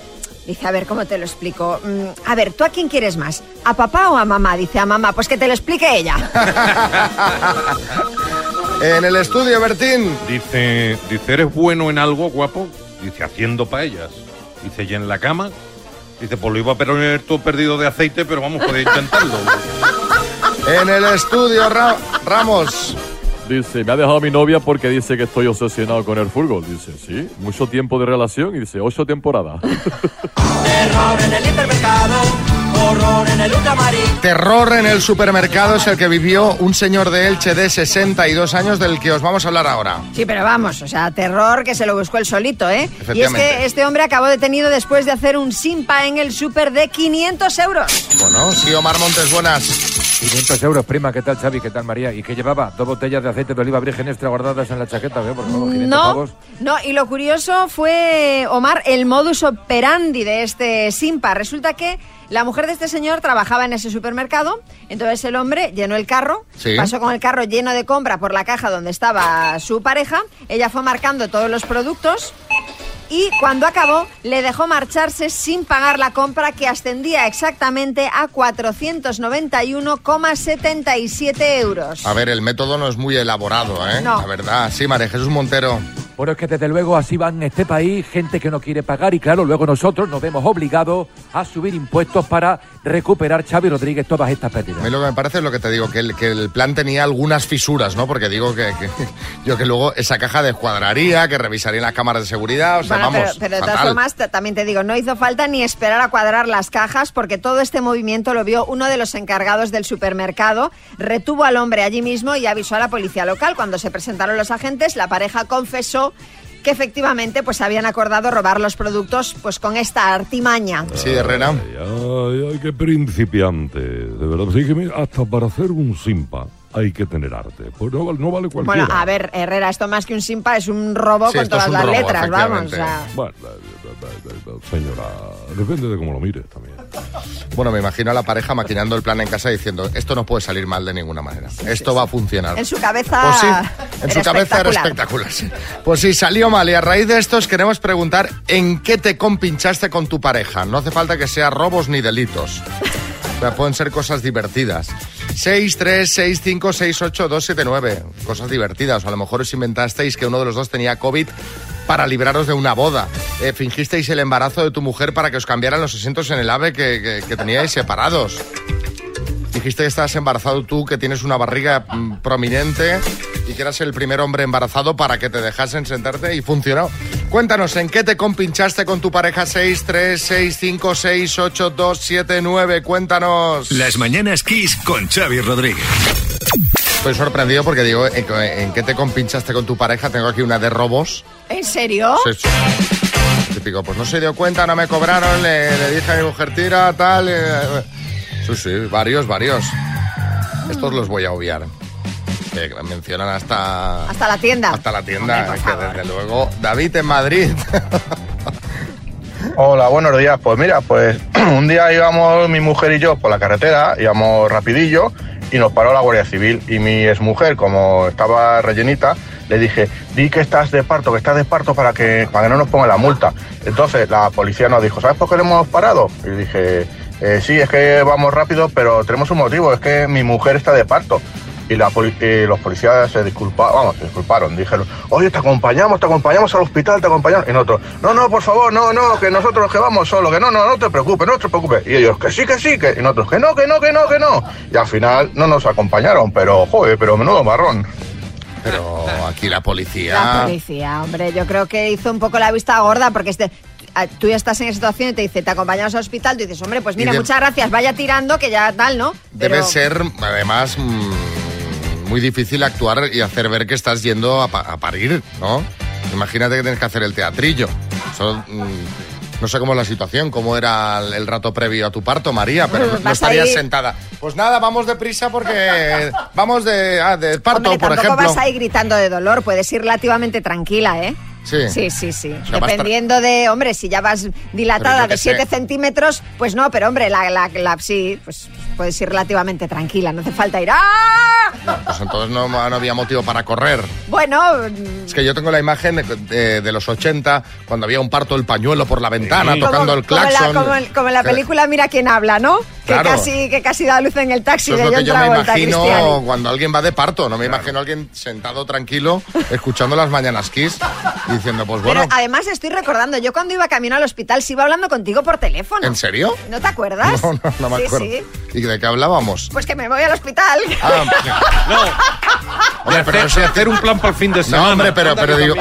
Dice, a ver, ¿cómo te lo explico? Mm, a ver, ¿tú a quién quieres más? ¿A papá o a mamá? Dice, a mamá. Pues que te lo explique ella. En el estudio, Bertín. Dice, dice, ¿eres bueno en algo, guapo? Dice, haciendo paellas. Dice, ¿y en la cama? Dice, pues lo iba a poner todo perdido de aceite, pero vamos, podéis intentarlo. En el estudio, Ra- Ramos. Dice, me ha dejado mi novia porque dice que estoy obsesionado con el fútbol. Dice, sí, mucho tiempo de relación y dice, ocho temporadas. Terror en el hipermercado, horror en el ultramarín. Terror en el supermercado es el que vivió un señor de Elche de 62 años del que os vamos a hablar ahora. Sí, pero vamos, o sea, terror que se lo buscó el solito, ¿eh? Y es Efectivamente. que este hombre acabó detenido después de hacer un simpa en el súper de 500 euros. Bueno, sí, Omar Montes, buenas. 500 euros, prima. ¿Qué tal, Xavi? ¿Qué tal, María? ¿Y qué llevaba? Dos botellas de aceite de oliva virgen extra guardadas en la chaqueta, ¿eh? Por favor, 500 No, pavos. no, y lo curioso fue, Omar, el modus operandi de este Simpa. Resulta que la mujer de este señor trabajaba en ese supermercado, entonces el hombre llenó el carro, Sí. pasó con el carro lleno de compra por la caja donde estaba su pareja, ella fue marcando todos los productos y cuando acabó le dejó marcharse sin pagar la compra que ascendía exactamente a 491,77 euros. A ver, el método no es muy elaborado, ¿eh? No. La verdad, sí, María Jesús Montero. Bueno, es que desde luego así van en este país gente que no quiere pagar y claro, luego nosotros nos vemos obligados a subir impuestos para recuperar, Xavi Rodríguez, todas estas pérdidas. A mí lo que me parece es lo que te digo, que el, que el plan tenía algunas fisuras, ¿no? Porque digo que, que- yo que luego esa caja descuadraría, que revisarían las cámaras de seguridad, o sea, Bueno, vamos, pero, pero de todas formas, también te digo, no hizo falta ni esperar a cuadrar las cajas porque todo este movimiento lo vio uno de los encargados del supermercado, retuvo al hombre allí mismo y avisó a la policía local. Cuando se presentaron los agentes, la pareja confesó que efectivamente pues habían acordado robar los productos pues con esta artimaña. Sí, Herrera. Ay, ay, qué principiante. De verdad, sí que mira, hasta para hacer un simpa hay que tener arte. Pues no, vale- no vale cualquiera. Bueno, a ver, Herrera, esto más que un simpa es un robo Sí, con todas las robo, letras, vamos. o sea. Bueno, eh, eh, eh, señora, depende de cómo lo mires también. Bueno, me imagino a la pareja maquinando el plan en casa diciendo, esto no puede salir mal de ninguna manera, esto va a funcionar. En su cabeza. Pues sí, en su cabeza era espectacular. espectacular. sí. Pues sí, salió mal y a raíz de esto os queremos preguntar en qué te compinchaste con tu pareja. No hace falta que sea robos ni delitos. O sea, pueden ser cosas divertidas. 6, 3, 6, 5, 6, 8, 2, 7, 9. Cosas divertidas. O a lo mejor os inventasteis que uno de los dos tenía COVID para libraros de una boda. Eh, fingisteis el embarazo de tu mujer para que os cambiaran los asientos en el AVE que, que- que teníais separados. Dijiste que estabas embarazado tú, que tienes una barriga mm, prominente y que eras el primer hombre embarazado para que te dejasen sentarte y funcionó. Cuéntanos, ¿en qué te compinchaste con tu pareja 6, 3, 6, 5, 6, 8, 2, 7, 9? Cuéntanos. Las mañanas Kiss con Xavi Rodríguez. estoy sorprendido porque digo, ¿en, en qué te compinchaste con tu pareja? Tengo aquí una de robos. ¿En serio? Sí, sí. Típico, pues no se dio cuenta, no me cobraron, le, le dije a mi mujer tira, tal. eh, sí, sí, varios, varios. Estos los voy a obviar. Que mencionan hasta, Hasta la tienda. hasta la tienda, que desde luego. David en Madrid. Hola, buenos días. Pues mira, pues un día íbamos mi mujer y yo por la carretera, íbamos rapidillo y nos paró la Guardia Civil y mi exmujer, como estaba rellenita, le dije, di que estás de parto, que estás de parto para que, para que no nos ponga la multa. Entonces la policía nos dijo, ¿sabes por qué le hemos parado? Y dije, "Eh, sí, es que vamos rápido, pero tenemos un motivo, es que mi mujer está de parto. Y, los policías se disculparon, vamos, se disculparon, dijeron, oye, te acompañamos, te acompañamos al hospital, te acompañamos. Y nosotros, no, no, por favor, no, no, que nosotros los que vamos solo, que no, no, no te preocupes, no te preocupes. Y ellos, que sí, que sí, que... Y nosotros, que no, que no, que no, que no. Y al final no nos acompañaron, pero, joder, pero menudo marrón. Pero aquí la policía... La policía, hombre, yo creo que hizo un poco la vista gorda porque este, tú ya estás en esa situación y te dice, te acompañamos al hospital, tú dices, hombre, pues mira, de- muchas gracias, vaya tirando que ya tal, ¿no? Debe ser, además, mm, muy difícil actuar y hacer ver que estás yendo a, pa- a parir, ¿no? Imagínate que tienes que hacer el teatrillo. Eso, mm, no sé cómo es la situación, cómo era el, el rato previo a tu parto, María, pero no, estarías sentada. Pues nada, vamos deprisa porque vamos de, ah, de parto, Hombre, por tampoco ejemplo. vas ahí gritando de dolor, puedes ir relativamente tranquila, ¿eh? Sí. Sí, sí, sí. O sea, Dependiendo de, hombre, si ya vas dilatada de 7 sé. centímetros, pues no, pero hombre, la, la, la- sí, pues puedes ir relativamente tranquila, no hace falta ir. ¡Ah! Pues entonces no, no había motivo para correr. Bueno, Es que yo tengo la imagen de, de- de los 80, cuando había un parto el pañuelo por la ventana, tocando el como, la, claxon. como, el- como en la película Mira quién habla, ¿no? Claro. Que casi que casi da luz en el taxi Eso es lo que yo me imagino Cristiani. cuando alguien va de parto. No me imagino a alguien sentado tranquilo, escuchando las mañanas Kiss diciendo, pues Pero bueno, además estoy recordando, yo cuando iba camino al hospital se iba hablando contigo por teléfono. ¿en serio? ¿No te acuerdas? No, no, no me Sí, acuerdo. sí. ¿Y de qué hablábamos? Pues que me voy al hospital. Ah, Hombre, pero no sé hacer un plan para el fin de semana. No, hombre, pero, pero digo,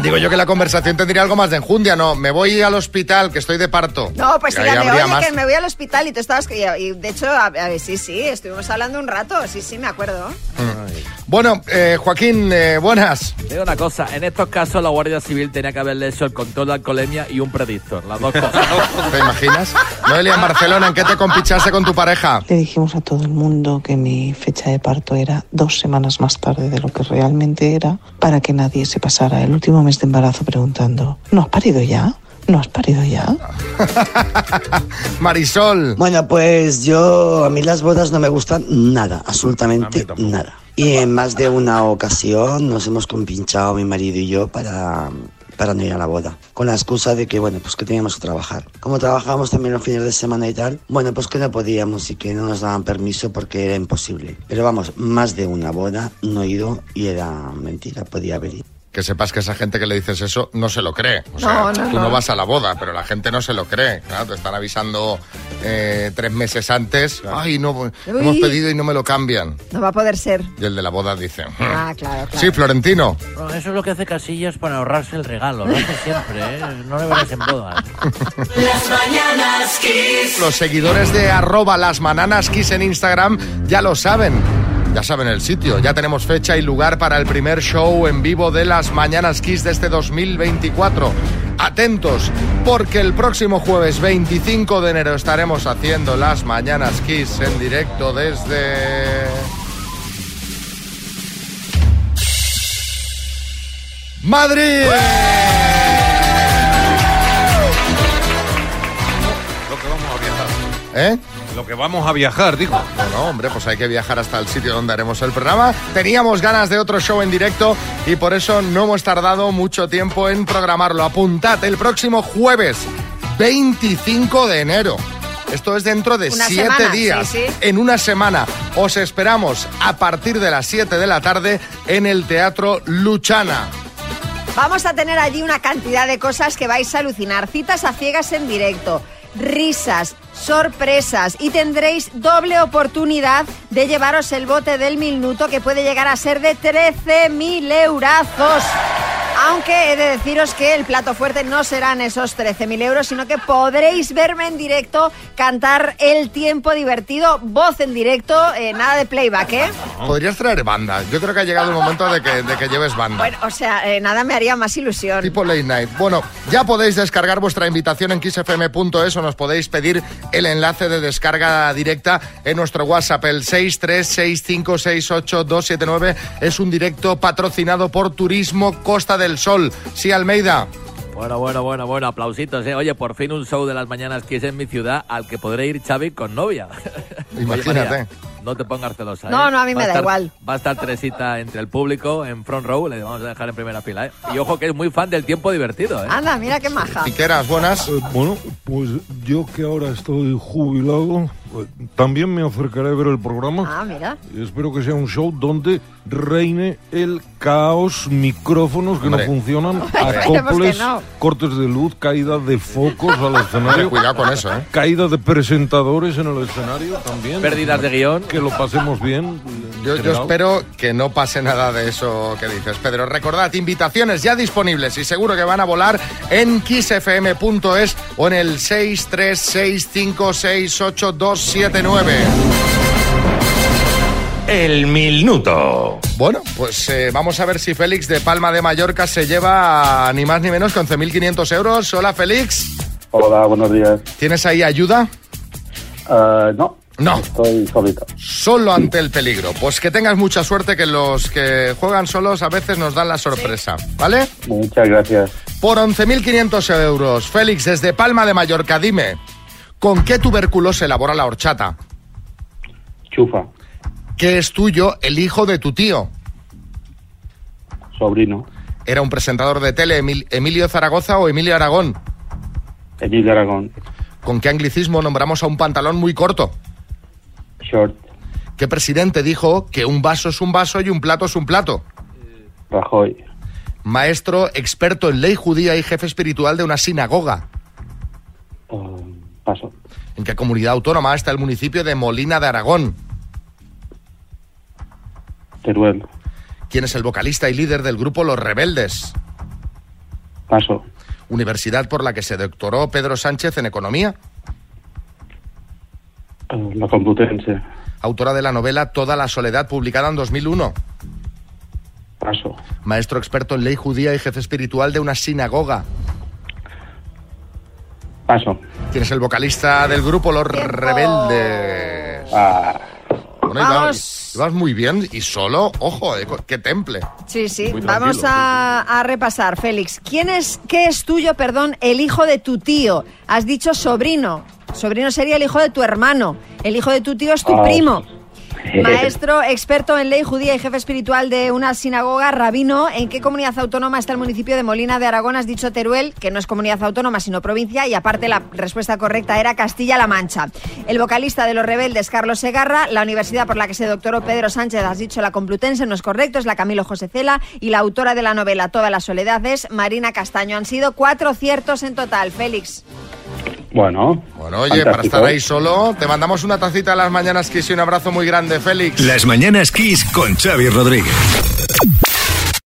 digo yo que la conversación tendría algo más de enjundia, ¿no? Me voy al hospital, que estoy de parto. No, pues dígame, habría oye, más. que me voy al hospital y tú estabas... Y, y de hecho, a, a ver, sí, sí, estuvimos hablando un rato, sí, sí, me acuerdo. Bueno, eh, Joaquín, eh, buenas. Digo una cosa, en estos casos la Guardia Civil tenía que haberle hecho el control de alcoholemia y un predictor, las dos cosas. ¿Te imaginas? Noelia, en Barcelona, ¿en qué te compinchaste con tu pareja? Le dijimos a todo el mundo que mi fecha de parto era dos semanas más tarde de lo que realmente era, para que nadie se pasara el último mes de embarazo preguntando, ¿no has parido ya? ¿No has parido ya? Marisol. Bueno, pues yo, a mí las bodas no me gustan nada, absolutamente nada. Y en más de una ocasión nos hemos compinchado mi marido y yo para, para no ir a la boda. Con la excusa de que, bueno, pues que teníamos que trabajar. Como trabajábamos también los fines de semana y tal, bueno, pues que no podíamos y que no nos daban permiso porque era imposible. Pero vamos, más de una boda no he ido y era mentira, podía haber ido. Que sepas que esa gente que le dices eso no se lo cree. O sea, No, no, tú no. no. vas a la boda, pero la gente no se lo cree. Claro, te están avisando eh, tres meses antes. Ay, no, hemos Uy. pedido y no me lo cambian. No va a poder ser. Y el de la boda dice... "Hmm". Ah, claro, claro. Sí, Florentino. Bueno, eso es lo que hace Casillas para ahorrarse el regalo. Lo hace siempre, ¿eh? No le verás en bodas. Las mañanas Kiss. Los seguidores de arroba las mananas kiss en Instagram ya lo saben. Ya saben el sitio, ya tenemos fecha y lugar para el primer show en vivo de las Mañanas Kiss de este 2024. Atentos, porque el próximo jueves 25 de enero estaremos haciendo las Mañanas Kiss en directo desde... Madrid. Lo que vamos a viajar. ¿Eh? Lo que vamos a viajar, digo. Bueno, hombre, pues hay que viajar hasta el sitio donde haremos el programa. Teníamos ganas de otro show en directo y por eso no hemos tardado mucho tiempo en programarlo. Apuntad, el próximo jueves 25 de enero. Esto es dentro de Una siete semana, días. sí, sí. En una semana. Os esperamos a partir de las 7 de la tarde en el Teatro Luchana. Vamos a tener allí una cantidad de cosas que vais a alucinar. Citas a ciegas en directo, risas, sorpresas y tendréis doble oportunidad de llevaros el bote del minuto que puede llegar a ser de 13.000 eurazos. Aunque he de deciros que el plato fuerte no serán esos 13.000 euros, sino que podréis verme en directo cantar el tiempo divertido, voz en directo, eh, nada de playback, ¿eh? Podrías traer banda. Yo creo que ha llegado el momento de que, de que lleves banda. Bueno, o sea, eh, nada me haría más ilusión. Tipo late night. Bueno, ya podéis descargar vuestra invitación en kissfm.es o nos podéis pedir el enlace de descarga directa en nuestro WhatsApp, el 636568279. Es un directo patrocinado por Turismo Costa del Sol. Sí, Almeida. Bueno, bueno, bueno, bueno, aplausitos, ¿eh? Oye, por fin un show de las mañanas que es en mi ciudad al que podré ir Xavi con novia. Imagínate. No te pongas celosa, ¿eh? No, no, a mí Va me da estar- igual. Va a estar Teresita entre el público, en front row, le vamos a dejar en primera fila, ¿eh? Y ojo que es muy fan del tiempo divertido, ¿eh? Anda, mira qué maja. Piqueras, buenas. Eh, bueno, pues yo que ahora estoy jubilado, pues, también me acercaré a ver el programa. Ah, mira. Y espero que sea un show donde reine el caos, micrófonos que Hombre. no funcionan, acoples, no. cortes de luz, caída de focos al escenario. Cuidado con eso, ¿eh? Caída de presentadores en el escenario también. Pérdidas de guion. Que lo pasemos bien. en Yo, espero que no pase nada de eso que dices, Pedro. Recordad, invitaciones ya disponibles y seguro que van a volar en kissfm.es o en el 636568279. El minuto. Bueno, pues eh, vamos a ver si Félix de Palma de Mallorca se lleva ni más ni menos que 11.500 euros. Hola, Félix. Hola, buenos días. ¿Tienes ahí ayuda? Eh, no. No. Estoy solito. Solo ante el peligro. Pues que tengas mucha suerte, que los que juegan solos a veces nos dan la sorpresa, ¿vale? Muchas gracias. Por 11.500 euros. Félix, desde Palma de Mallorca, dime, ¿con qué tubérculo se elabora la horchata? Chufa, ¿Qué es tuyo el hijo de tu tío? sobrino, ¿Era un presentador de tele, Emil- Emilio Zaragoza o Emilio Aragón? Emilio Aragón, ¿Con qué anglicismo nombramos a un pantalón muy corto? Short, ¿Qué presidente dijo que un vaso es un vaso y un plato es un plato? Rajoy, Maestro experto en ley judía y jefe espiritual de una sinagoga. paso, ¿En qué comunidad autónoma está el municipio de Molina de Aragón? Teruel, ¿Quién es el vocalista y líder del grupo Los Rebeldes? paso, Universidad por la que se doctoró Pedro Sánchez en Economía. La Complutense, Autora de la novela Toda la soledad, publicada en 2001. paso, Maestro experto en ley judía y jefe espiritual de una sinagoga. paso. ¿Quién es el vocalista del grupo Los Rebeldes? Ah, Bueno, ibas, Vamos. ibas muy bien y solo, ojo, eh, qué temple. Sí, sí. Vamos a repasar, Félix. ¿Quién es, qué es tuyo, perdón, el hijo de tu tío? Has dicho sobrino. Sobrino sería el hijo de tu hermano. El hijo de tu tío es tu Ah. primo. Maestro experto en ley judía y jefe espiritual de una sinagoga, rabino, ¿en qué comunidad autónoma está el municipio de Molina de Aragón? Has dicho Teruel, que no es comunidad autónoma sino provincia, y aparte la respuesta correcta era Castilla-La Mancha. El vocalista de Los Rebeldes, Carlos Segarra, la universidad por la que se doctoró Pedro Sánchez, has dicho la Complutense, no es correcto, es la Camilo José Cela, y la autora de la novela Toda la soledad es Marina Castaño. Han sido cuatro ciertos en total, Félix. bueno. Bueno, oye, para estar ahí solo, te mandamos una tacita a las mañanas, Kiss, y un abrazo muy grande, Las mañanas Kiss con Xavi Rodríguez.